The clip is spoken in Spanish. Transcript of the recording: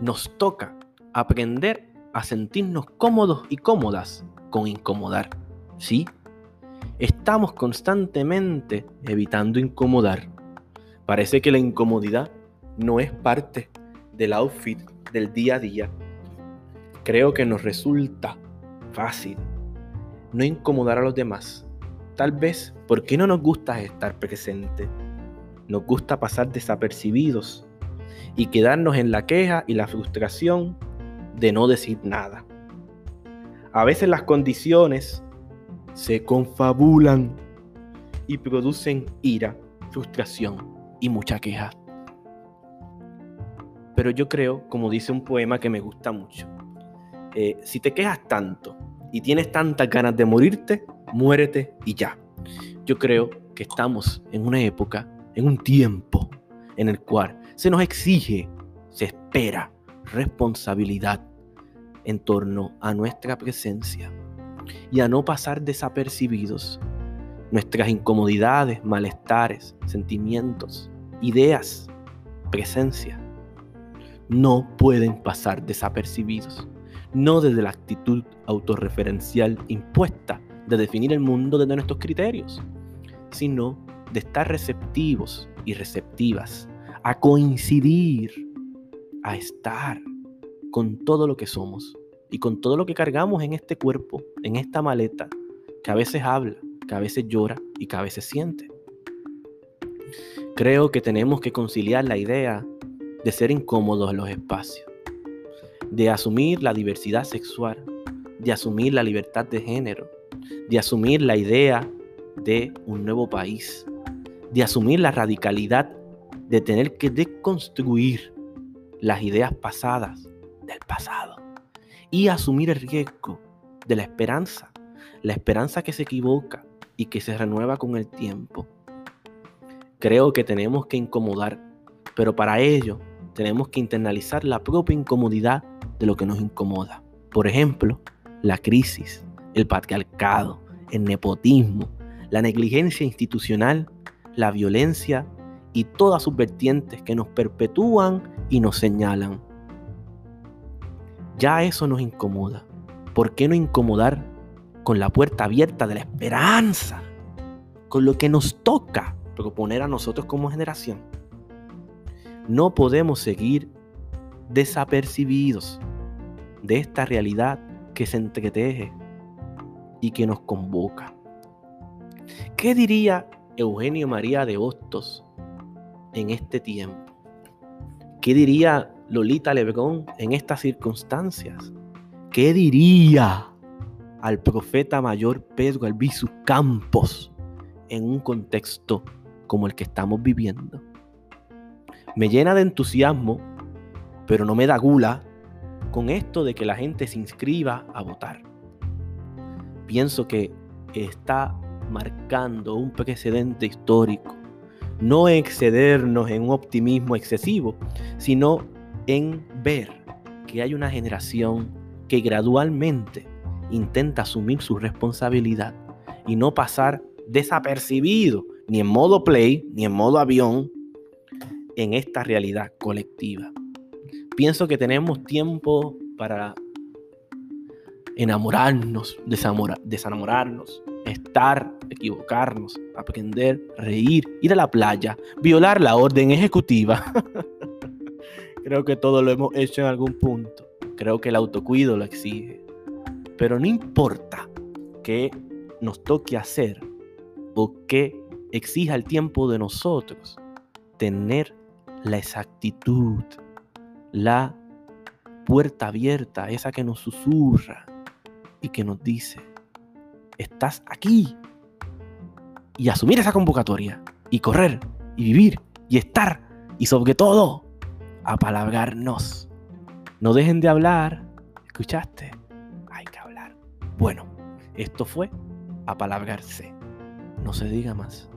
Nos toca aprender a sentirnos cómodos y cómodas con incomodar. ¿Sí? Estamos constantemente evitando incomodar. Parece que la incomodidad no es parte del outfit del día a día. Creo que nos resulta fácil no incomodar a los demás. Tal vez porque no nos gusta estar presente. Nos gusta pasar desapercibidos y quedarnos en la queja y la frustración de no decir nada. A veces las condiciones se confabulan y producen ira, frustración y mucha queja. Pero yo creo, como dice un poema que me gusta mucho, eh, si te quejas tanto y tienes tantas ganas de morirte, muérete y ya. Yo creo que estamos en una época, en un tiempo en el cual se nos exige, se espera responsabilidad en torno a nuestra presencia y a no pasar desapercibidos nuestras incomodidades, malestares, sentimientos, ideas, presencia. No pueden pasar desapercibidos, no desde la actitud autorreferencial impuesta de definir el mundo desde nuestros criterios, sino de estar receptivos y receptivas a coincidir, a estar con todo lo que somos y con todo lo que cargamos en este cuerpo, en esta maleta, que a veces habla, que a veces llora y que a veces siente. Creo que tenemos que conciliar la idea de ser incómodos en los espacios, de asumir la diversidad sexual, de asumir la libertad de género, de asumir la idea de un nuevo país, de asumir la radicalidad de tener que deconstruir las ideas pasadas del pasado y asumir el riesgo de la esperanza, la esperanza que se equivoca y que se renueva con el tiempo. Creo que tenemos que incomodar, pero para ello tenemos que internalizar la propia incomodidad de lo que nos incomoda. Por ejemplo, la crisis, el patriarcado, el nepotismo, la negligencia institucional, la violencia y todas sus vertientes que nos perpetúan y nos señalan. Ya eso nos incomoda. ¿Por qué no incomodar con la puerta abierta de la esperanza? Con lo que nos toca proponer a nosotros como generación. No podemos seguir desapercibidos de esta realidad que se entreteje y que nos convoca. ¿Qué diría Eugenio María de Hostos en este tiempo? ¿Qué diría Lolita Lebrón en estas circunstancias? ¿Qué diría al profeta mayor Pedro Albizu Campos en un contexto como el que estamos viviendo? Me llena de entusiasmo, pero no me da gula con esto de que la gente se inscriba a votar. Pienso que está marcando un precedente histórico. No excedernos en un optimismo excesivo, sino en ver que hay una generación que gradualmente intenta asumir su responsabilidad y no pasar desapercibido ni en modo play ni en modo avión en esta realidad colectiva. Pienso que tenemos tiempo para enamorarnos, desenamorarnos, estar, equivocarnos, aprender, reír, ir a la playa, violar la orden ejecutiva. Creo que todo lo hemos hecho en algún punto. Creo que el autocuido lo exige. Pero no importa qué nos toque hacer o qué exija el tiempo de nosotros, tener la exactitud, la puerta abierta, esa que nos susurra y que nos dice, estás aquí. Y asumir esa convocatoria y correr y vivir y estar y sobre todo apalabrarnos. No dejen de hablar. ¿Escuchaste? Hay que hablar. Bueno, esto fue apalabrarse. No se diga más.